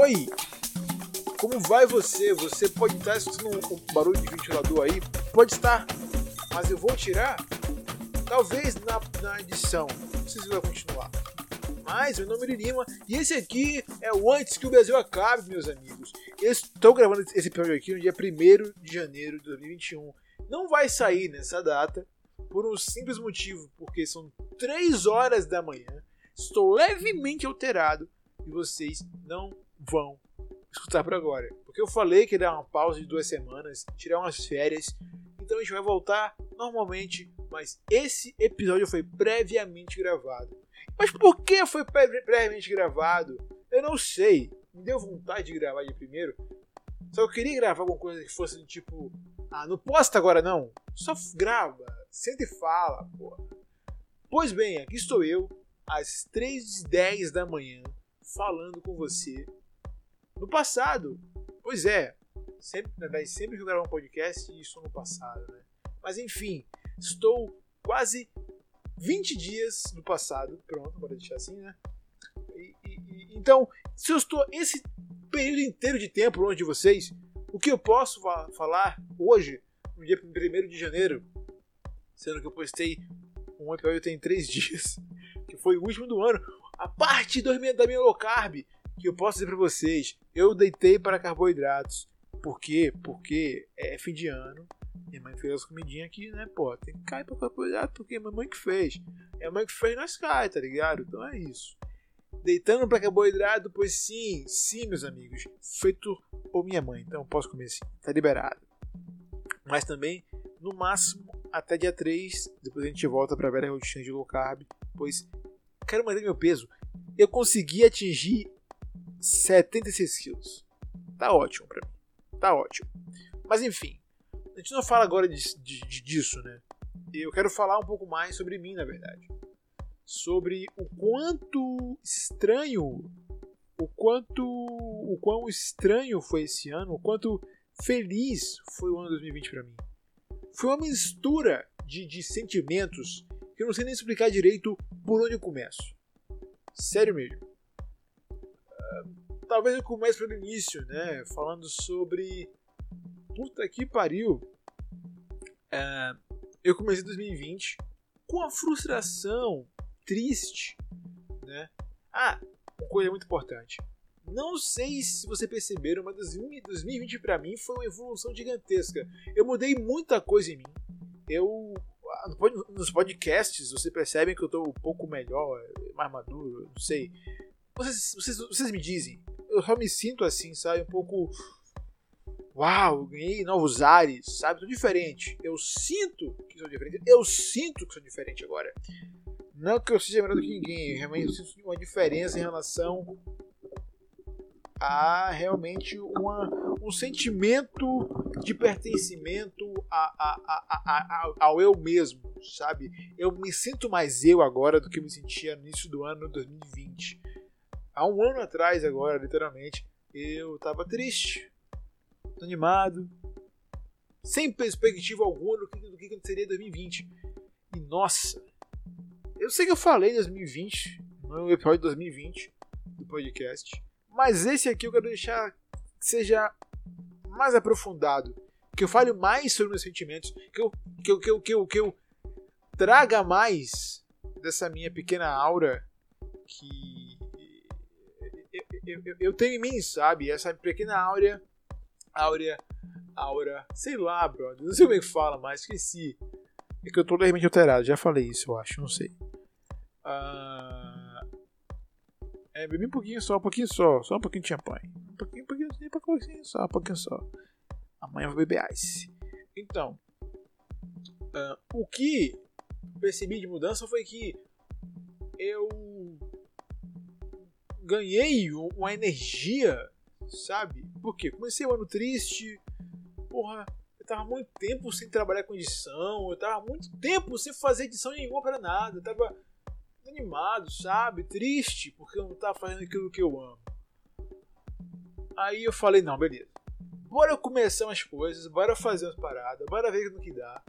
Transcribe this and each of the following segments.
Oi! Como vai você? Você pode estar escutando um barulho de ventilador aí? Pode estar, mas eu vou tirar. Talvez na, na edição. Não sei se vai continuar. Mas meu nome é Lima e esse aqui é o Antes que o Brasil Acabe, meus amigos. Estou gravando esse episódio aqui no dia 1 de janeiro de 2021. Não vai sair nessa data por um simples motivo, porque são 3 horas da manhã. Estou levemente alterado e vocês não vão escutar por agora. Porque eu falei que dar uma pausa de duas semanas, tirar umas férias. Então a gente vai voltar normalmente, mas esse episódio foi previamente gravado. Mas por que foi previamente gravado? Eu não sei. Me deu vontade de gravar de primeiro. Só eu queria gravar alguma coisa que fosse tipo. Ah, não posta agora não. Só grava. Senta e fala, porra. Pois bem, aqui estou eu, às 3h10 da manhã, falando com você. No passado, pois é, sempre, na verdade, sempre que eu gravo um podcast, isso no passado, né? Mas enfim, estou quase 20 dias no passado, pronto, bora deixar assim, né? E, e, então, se eu estou esse período inteiro de tempo longe de vocês, o que eu posso falar hoje, no dia 1 de janeiro, sendo que eu postei um episódio tem três dias, que foi o último do ano. A parte da minha low carb, que eu posso dizer para vocês, eu deitei para carboidratos. Por quê? Porque é fim de ano. Minha mãe fez as comidinhas aqui, né? Pô, tem que cair pra carboidrato porque é minha mãe que fez. É a mãe que fez, nós cai, tá ligado? Então é isso. Deitando para carboidrato, pois sim, sim, meus amigos. Feito por minha mãe, então posso comer sim. Tá liberado. Mas também, no máximo, até dia 3. Depois a gente volta para a velha rotina de low carb, pois quero manter meu peso. Eu consegui atingir 76 quilos. Tá ótimo para mim. Tá ótimo. Mas enfim, a gente não fala agora de, de, de, disso, né? Eu quero falar um pouco mais sobre mim, na verdade. Sobre o quanto estranho, o quanto, o quão estranho foi esse ano, o quanto feliz foi o ano 2020 para mim foi uma mistura de, de sentimentos que eu não sei nem explicar direito por onde eu começo. Sério mesmo. Talvez eu comece pelo início, né? Falando sobre. Puta que pariu. Uh, eu comecei 2020 com a frustração, triste, né? Ah, uma coisa muito importante. Não sei se você perceberam, mas 2020 para mim foi uma evolução gigantesca. Eu mudei muita coisa em mim. Eu ah, nos podcasts você percebe que eu tô um pouco melhor, mais maduro, não sei. Vocês, vocês, vocês me dizem. Eu só me sinto assim, sabe? Um pouco. Uau, ganhei novos ares, sabe? Tô diferente. Eu sinto que sou diferente. Eu sinto que sou diferente agora. Não que eu seja melhor do que ninguém, realmente eu sinto uma diferença em relação há realmente uma, um sentimento de pertencimento a, a, a, ao eu mesmo, sabe? Eu me sinto mais eu agora do que eu me sentia no início do ano 2020. Há um ano atrás, agora, literalmente, eu estava triste, animado, sem perspectiva alguma do que, do que seria 2020. E nossa, eu sei que eu falei em 2020, no episódio de 2020 do podcast mas esse aqui eu quero deixar que seja mais aprofundado. Que eu fale mais sobre meus sentimentos. Que eu, que eu, que eu, que eu, que eu traga mais dessa minha pequena aura que eu, eu, eu, tenho em mim, sabe? Essa pequena áurea. Áurea. Aura. Sei lá, brother. Não sei como é que fala mais, esqueci. É que eu tô levemente alterado. Já falei isso, eu acho. Não sei. Uh, é, bebi um pouquinho só, um pouquinho só, só um pouquinho de champanhe. Um pouquinho, um pouquinho, um pouquinho só, um pouquinho só. Amanhã eu vou beber ice. Então, uh, o que percebi de mudança foi que eu ganhei uma energia, sabe? Porque comecei o ano triste, porra, eu tava muito tempo sem trabalhar com edição, eu tava muito tempo sem fazer edição nenhuma para nada, eu tava animado, sabe? Triste, porque eu não tava fazendo aquilo que eu amo. Aí eu falei, não, beleza. Bora começar umas coisas, bora fazer umas paradas, bora ver no que dá.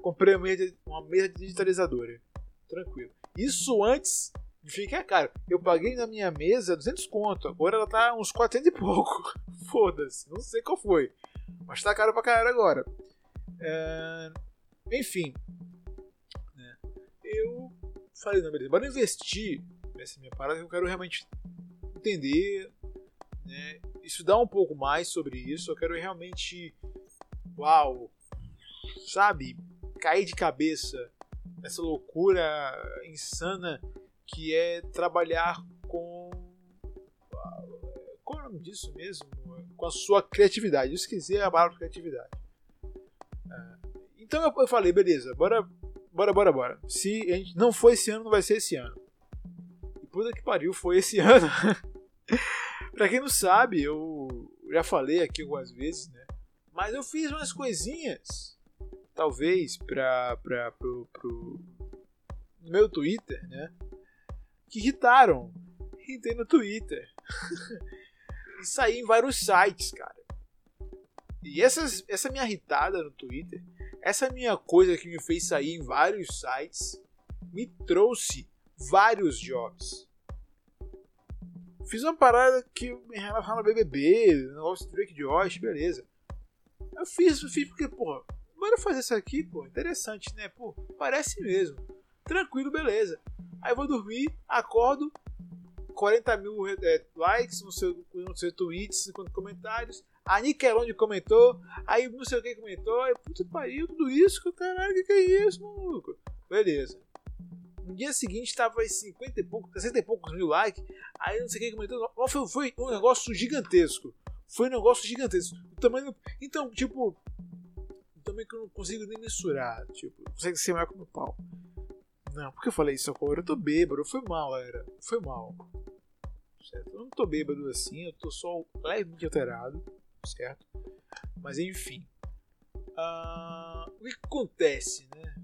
Comprei uma mesa, uma mesa digitalizadora. Tranquilo. Isso antes Fica caro. Eu paguei na minha mesa 200 conto. Agora ela tá uns 400 e pouco. Foda-se. Não sei qual foi. Mas tá caro pra caralho agora. É... Enfim. Né? Eu falei, não, beleza. Bora investir nessa minha parada que eu quero realmente entender. Né? Estudar um pouco mais sobre isso. Eu quero realmente. Uau! Sabe? Cair de cabeça nessa loucura insana que é trabalhar com. Qual é o nome disso mesmo? Com a sua criatividade. Eu esqueci a palavra criatividade. É, então eu falei, beleza, bora, bora, bora, bora. Se a gente não foi esse ano, não vai ser esse ano. E puta que pariu, foi esse ano. pra quem não sabe, eu já falei aqui algumas vezes, né? Mas eu fiz umas coisinhas, talvez, pra, pra, pro, pro, meu Twitter, né? Que irritaram. Irritei no Twitter. e saí em vários sites, cara. E essas, essa minha irritada no Twitter, essa minha coisa que me fez sair em vários sites, me trouxe vários jobs. Fiz uma parada que em relação ao BBB, negócio do Drake Josh, beleza. Eu fiz, fiz porque, porra, bora fazer isso aqui, pô, interessante, né? Pô, parece mesmo. Tranquilo, beleza. Aí vou dormir, acordo, 40 mil é, likes no seu, no seu tweets, 50 comentários. A Nickelodeon comentou, aí não sei o que comentou, aí puta pariu, tudo isso, que caralho, que que é isso, maluco? Beleza. No dia seguinte tava em 50 e poucos, 60 e poucos mil likes, aí não sei quem comentou, foi, foi um negócio gigantesco. Foi um negócio gigantesco. O tamanho, então, tipo, o tamanho que eu não consigo nem mensurar, tipo, consegue ser maior que o meu pau. Não, por que eu falei isso agora? Eu tô bêbado, foi mal, era. Foi mal. Certo? Eu não tô bêbado assim, eu tô só levemente alterado, certo? Mas enfim. Uh, o que, que, acontece, né?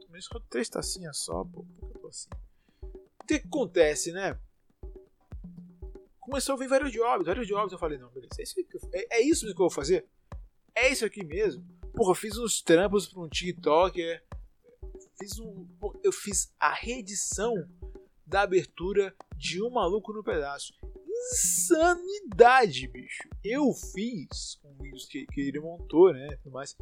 Tomei só três tacinhas só, pô. Tô assim? O que, que acontece, né? Começou a vir vários jobs, vários jobs. Eu falei, não, beleza, é isso, eu, é, é isso que eu vou fazer? É isso aqui mesmo? Porra, fiz uns trampos pra um TikToker fiz um, eu fiz a reedição da abertura de Um Maluco no Pedaço. Insanidade, bicho. Eu fiz com vídeos que, que ele montou, né? Mais.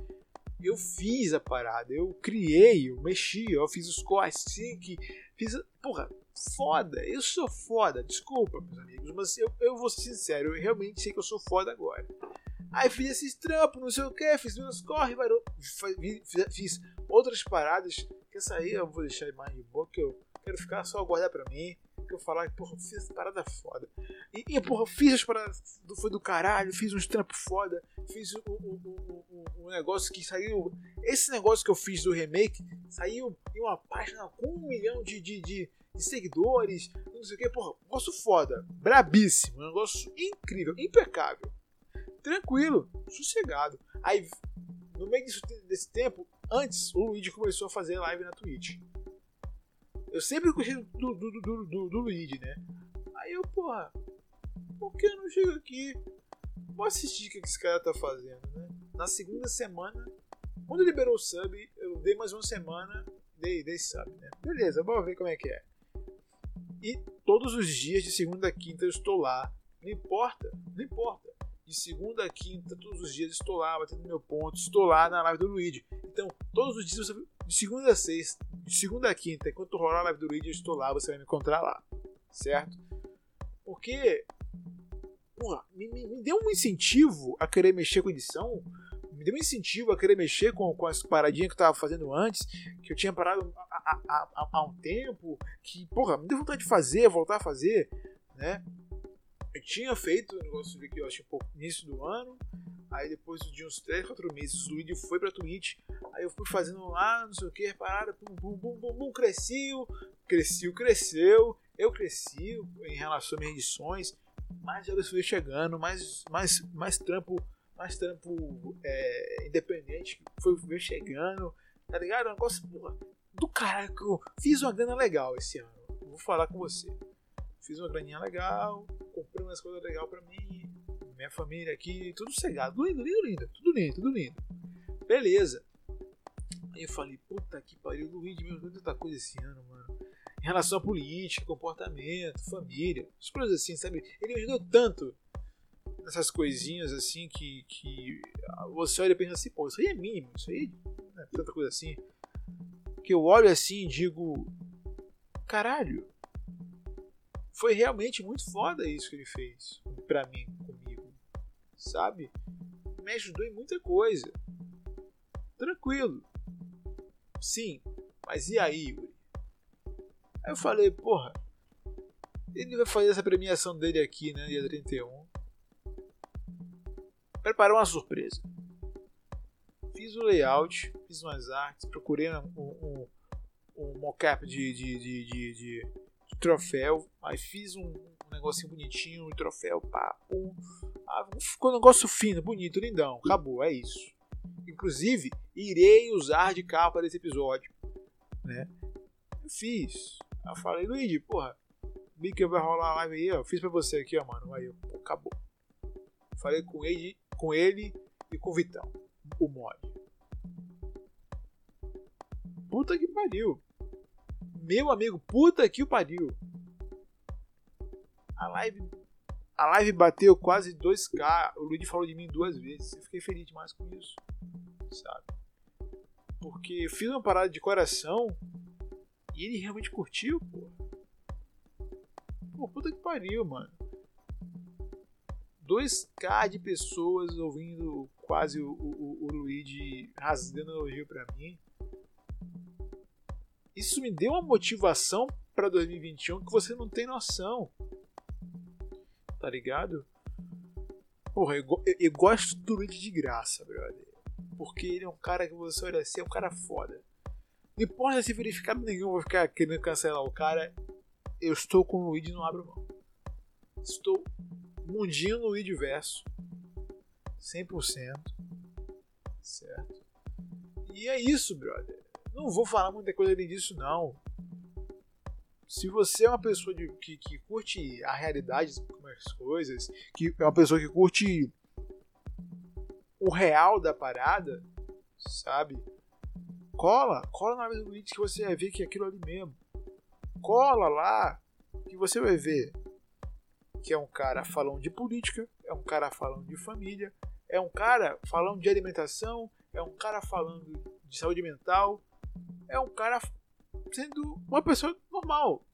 Eu fiz a parada, eu criei, eu mexi, eu fiz os cortes, que fiz. Porra, foda, eu sou foda, desculpa, meus amigos, mas eu, eu vou ser sincero, eu realmente sei que eu sou foda agora. Aí fiz esses trampos, não sei o que, fiz meus corre, fiz outras paradas que essa aí eu vou deixar mais de boa, que eu quero ficar só guardar pra mim. Que eu falar, porra, fiz essa parada foda. E, e porra, fiz as paradas, do, foi do caralho, fiz uns trampos foda, fiz um, um, um, negócio que saiu. Esse negócio que eu fiz do remake saiu em uma página com um milhão de, de, de, de seguidores, não sei o que, porra, negócio foda, brabíssimo, um negócio incrível, impecável, tranquilo, sossegado. Aí, no meio desse, desse tempo, Antes, o Luigi começou a fazer live na Twitch. Eu sempre gostei do, do, do, do, do Luigi, né? Aí eu, porra, por que eu não chego aqui? Vou assistir o que esse cara tá fazendo, né? Na segunda semana, quando liberou o sub, eu dei mais uma semana, dei, dei sub, né? Beleza, vamos ver como é que é. E todos os dias, de segunda a quinta, eu estou lá. Não importa, não importa de segunda a quinta, todos os dias estou lá, batendo meu ponto, estou lá na live do Luigi. Então, todos os dias, de segunda a sexta, de segunda a quinta, enquanto rolar a live do Luigi, eu estou lá, você vai me encontrar lá. Certo? Porque, porra, me, me, deu um incentivo a querer mexer com edição, me deu um incentivo a querer mexer com, com as paradinhas que eu tava fazendo antes, que eu tinha parado há, há um tempo, que, porra, me deu vontade de fazer, voltar a fazer, né? Tinha feito o negócio de que eu acho um pouco início do ano. Aí depois de uns 3, 4 meses, o vídeo foi pra Twitch. Aí eu fui fazendo lá, não sei o que, parada, pum, pum, pum, pum, pum, cresceu, cresceu, cresceu. Eu cresci em relação às minhas edições. Mais horas foi chegando, mais, mais, mais trampo, mais trampo é, independente foi, foi chegando. Tá ligado? É um negócio porra, do caralho fiz uma grana legal esse ano. Vou falar com você fiz uma graninha legal, comprei umas coisas legais pra mim, minha família aqui, tudo cegado, lindo, lindo, lindo, tudo lindo, tudo lindo. Beleza. Aí eu falei, puta que pariu, Luigi, meu Deus, tanta coisa esse ano, mano. em relação à política, comportamento, família, as coisas assim, sabe? Ele me ajudou tanto nessas coisinhas assim que, que você olha e pensa assim, pô, isso aí é mínimo, isso aí é tanta coisa assim. Que eu olho assim e digo, caralho, foi realmente muito foda isso que ele fez pra mim, comigo, sabe? Me ajudou em muita coisa. Tranquilo. Sim, mas e aí, Yuri? Aí eu falei, porra, ele vai fazer essa premiação dele aqui, né, dia 31. Preparou uma surpresa. Fiz o layout, fiz umas artes, procurei um, um, um mockup de, de, de, de troféu, aí fiz um, um negocinho bonitinho, um troféu, pá, pum. Ah, ficou um negócio fino, bonito, lindão. Acabou, é isso. Inclusive, irei usar de capa desse episódio. Né? Eu fiz. Eu falei, Luigi, porra, vi que vai rolar a live aí, ó. Fiz pra você aqui, ó, mano. Aí, acabou. Falei com ele, com ele e com o Vitão, o mod. Puta que pariu. Meu amigo, puta que pariu. A live a live bateu quase 2k. O Luigi falou de mim duas vezes. Eu fiquei feliz demais com isso. Sabe? Porque eu fiz uma parada de coração e ele realmente curtiu, pô. Pô, puta que pariu, mano. 2k de pessoas ouvindo quase o, o, o Luigi rasgando elogio pra mim. Isso me deu uma motivação para 2021 que você não tem noção. Tá ligado? Porra, eu, eu, eu gosto do Luigi de graça, brother. Porque ele é um cara que você olha assim, é um cara foda. Não importa se verificado nenhum, vou ficar querendo cancelar o cara. Eu estou com o Luigi e não abro mão. Estou mundinho Luigi verso. 100%. Certo? E é isso, brother. Não vou falar muita coisa além disso, não. Se você é uma pessoa de, que, que curte a realidade das coisas, que é uma pessoa que curte o real da parada, sabe? Cola, cola na live do que você vai ver que é aquilo ali mesmo. Cola lá que você vai ver que é um cara falando de política, é um cara falando de família, é um cara falando de alimentação, é um cara falando de saúde mental, é um cara sendo uma pessoa normal.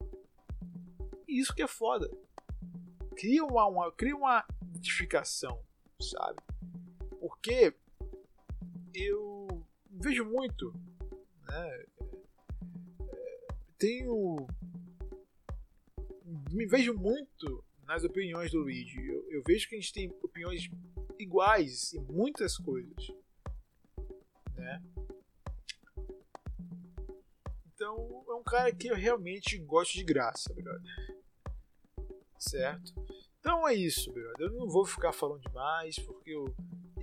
E isso que é foda. Cria uma, uma, cria uma identificação, sabe? Porque eu vejo muito, né? Tenho. Me vejo muito nas opiniões do Luigi. Eu, eu vejo que a gente tem opiniões iguais em muitas coisas, Então é um cara que eu realmente gosto de graça, brother. Certo? Então é isso, brother. Eu não vou ficar falando demais, porque eu.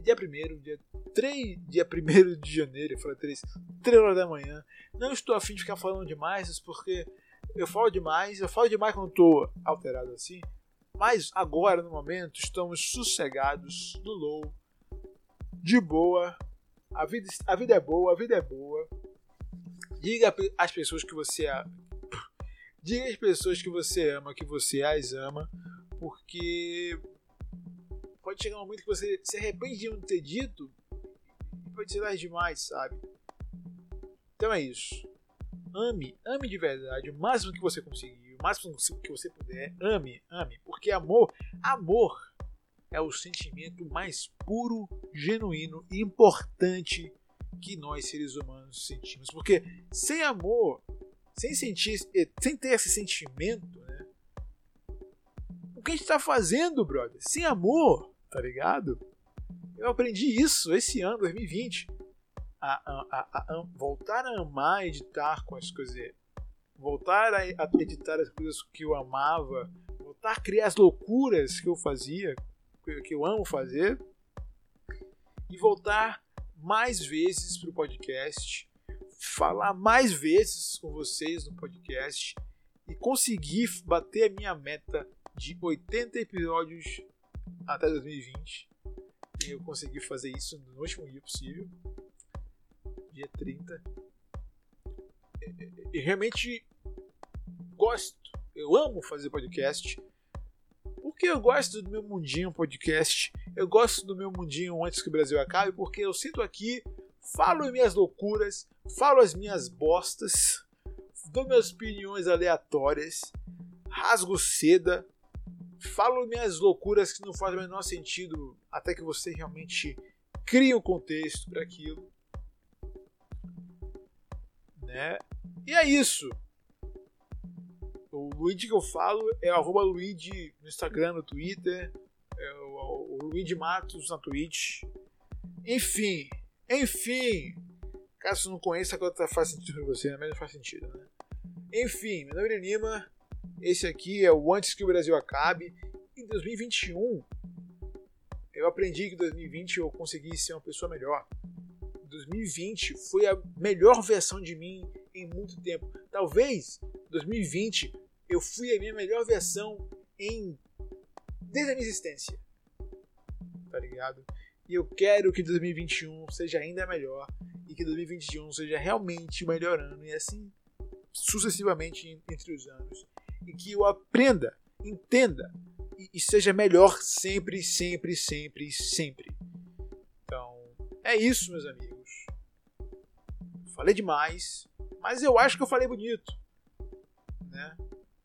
Dia 1 dia 3, dia 1 de janeiro, eu falei 3, 3 horas da manhã. Não estou afim de ficar falando demais, porque eu falo demais, eu falo demais quando estou alterado assim. Mas agora, no momento, estamos sossegados, no low, de boa. A vida, a vida é boa, a vida é boa. Diga às pessoas que você diga às pessoas que você ama, que você as ama, porque pode chegar um momento que você se arrepende de não ter dito e pode ser tarde demais, sabe? Então é isso. Ame, ame de verdade, o máximo que você conseguir, o máximo que você puder, ame, ame, porque amor, amor é o sentimento mais puro, genuíno e importante que nós seres humanos sentimos. Porque sem amor, sem sentir, eh, sem ter esse sentimento, né? O que a gente está fazendo, brother? Sem amor, tá ligado? Eu aprendi isso esse ano, 2020. A, a, a, a voltar a amar editar com as coisas. Voltar a, editar as coisas que eu amava. Voltar a criar as loucuras que eu fazia, que eu amo fazer. E voltar mais vezes para o podcast, falar mais vezes com vocês no podcast e conseguir bater a minha meta de 80 episódios até 2020. E eu consegui fazer isso no último dia possível, dia 30. E, realmente gosto, eu amo fazer podcast. Porque eu gosto do meu mundinho podcast. Eu gosto do meu mundinho antes que o Brasil acabe, porque eu sinto aqui, falo minhas loucuras, falo as minhas bostas, dou minhas opiniões aleatórias, rasgo seda, falo minhas loucuras que não fazem o menor sentido até que você realmente crie um contexto para aquilo. Né? E é isso. O Luigi que eu falo é arroba Luigi no Instagram, no Twitter, é o, o Luigi Matos na Twitch. Enfim, enfim. Caso não conheça, agora tá faz sentido pra você, né? mas não faz sentido, né? Enfim, meu nome é Lima. Esse aqui é o Antes que o Brasil Acabe. Em 2021, eu aprendi que em 2020 eu consegui ser uma pessoa melhor. 2020 foi a melhor versão de mim em muito tempo. Talvez 2020 eu fui a minha melhor versão em desde a minha existência. Tá ligado? E eu quero que 2021 seja ainda melhor e que 2021 seja realmente o melhor ano e assim sucessivamente entre os anos. E que eu aprenda, entenda e, e seja melhor sempre, sempre, sempre, sempre. Então, é isso, meus amigos. Falei demais, mas eu acho que eu falei bonito, né?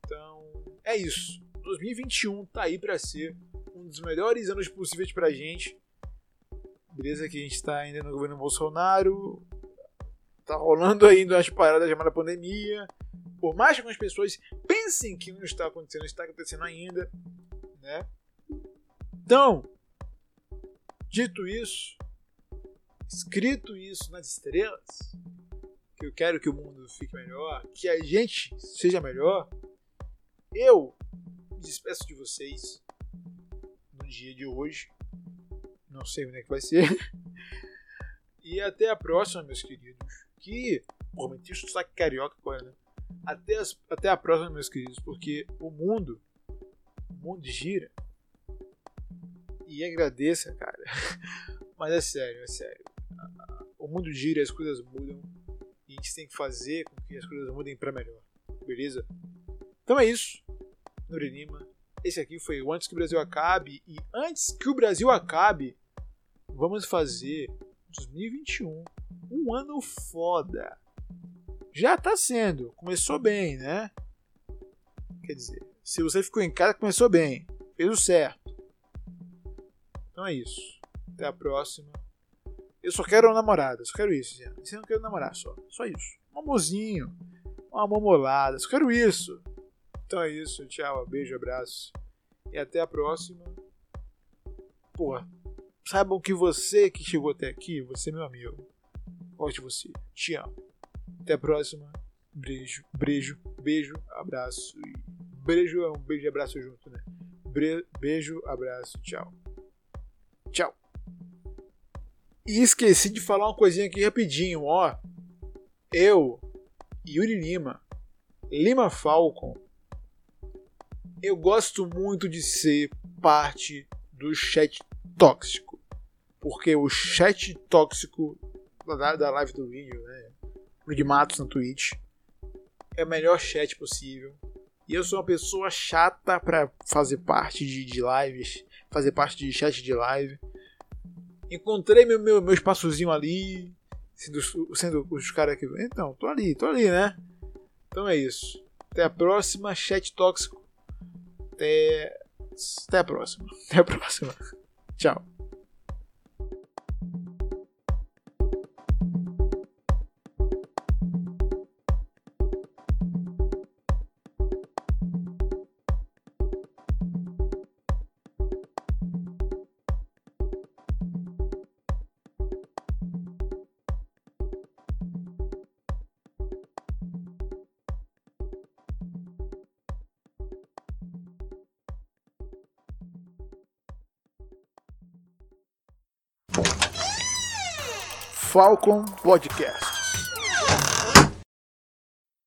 Então, é isso. 2021 tá aí para ser um dos melhores anos possíveis pra gente. Beleza que a gente tá ainda no governo Bolsonaro. Tá rolando ainda umas paradas chamadas pandemia. Por mais que algumas pessoas pensem que não está acontecendo, está acontecendo ainda, né? Então, dito isso, escrito isso nas estrelas, que eu quero que o mundo fique melhor, que a gente seja melhor, eu me despeço de vocês no dia de hoje. Não sei onde é que vai ser. E até a próxima, meus queridos. Que, pô, meti o carioca agora, né? Até, as, até a próxima, meus queridos, porque o mundo, o mundo gira. E agradeça, cara. Mas é sério, é sério. O mundo gira, as coisas mudam. E a gente tem que fazer com que as coisas mudem para melhor. Beleza? Então é isso. Nuri Lima. Esse aqui foi o Antes que o Brasil Acabe. E antes que o Brasil acabe, vamos fazer 2021 um ano foda. Já tá sendo. Começou bem, né? Quer dizer, se você ficou em casa, começou bem. Fez o certo. Então é isso. Até a próxima. Eu só quero uma namorada. Só quero isso. Você não quer namorar só. Só isso. Um amorzinho. Uma mamolada. Só quero isso. Então é isso, tchau, beijo, abraço e até a próxima. Porra, saibam que você que chegou até aqui, você é meu amigo. Gosto de você, te amo. Até a próxima. Beijo, beijo, beijo, abraço. Beijo é um beijo e abraço junto, né? Beijo, abraço, tchau. Tchau. E esqueci de falar uma coisinha aqui rapidinho, ó. Eu, Yuri Lima, Lima Falcon, eu gosto muito de ser parte do chat tóxico. Porque o chat tóxico da, da live do vídeo, né? De Matos no Twitch, é o melhor chat possível. E eu sou uma pessoa chata para fazer parte de, de, lives, fazer parte de chat de live. Encontrei meu, meu, meu espaçozinho ali, sendo, sendo os caras aqui. Então, tô ali, tô ali, né? Então é isso. Até a próxima, chat tóxico. Até, até a próxima. Até a próxima. Tchau. Falcon Podcast.